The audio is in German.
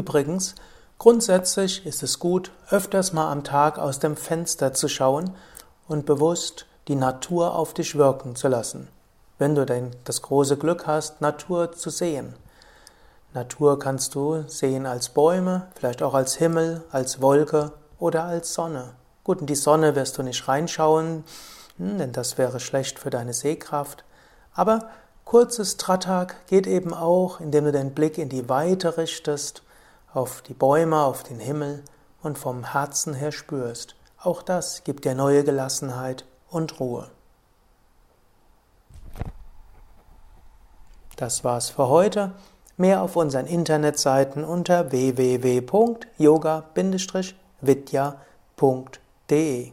Übrigens, grundsätzlich ist es gut, öfters mal am Tag aus dem Fenster zu schauen und bewusst die Natur auf dich wirken zu lassen. Wenn du denn das große Glück hast, Natur zu sehen. Natur kannst du sehen als Bäume, vielleicht auch als Himmel, als Wolke oder als Sonne. Gut, in die Sonne wirst du nicht reinschauen, hm, denn das wäre schlecht für deine Sehkraft. Aber kurzes Trattag geht eben auch, indem du den Blick in die Weite richtest, auf die Bäume, auf den Himmel und vom Herzen her spürst. Auch das gibt dir neue Gelassenheit und Ruhe. Das war's für heute. Mehr auf unseren Internetseiten unter www.yoga-vidya.de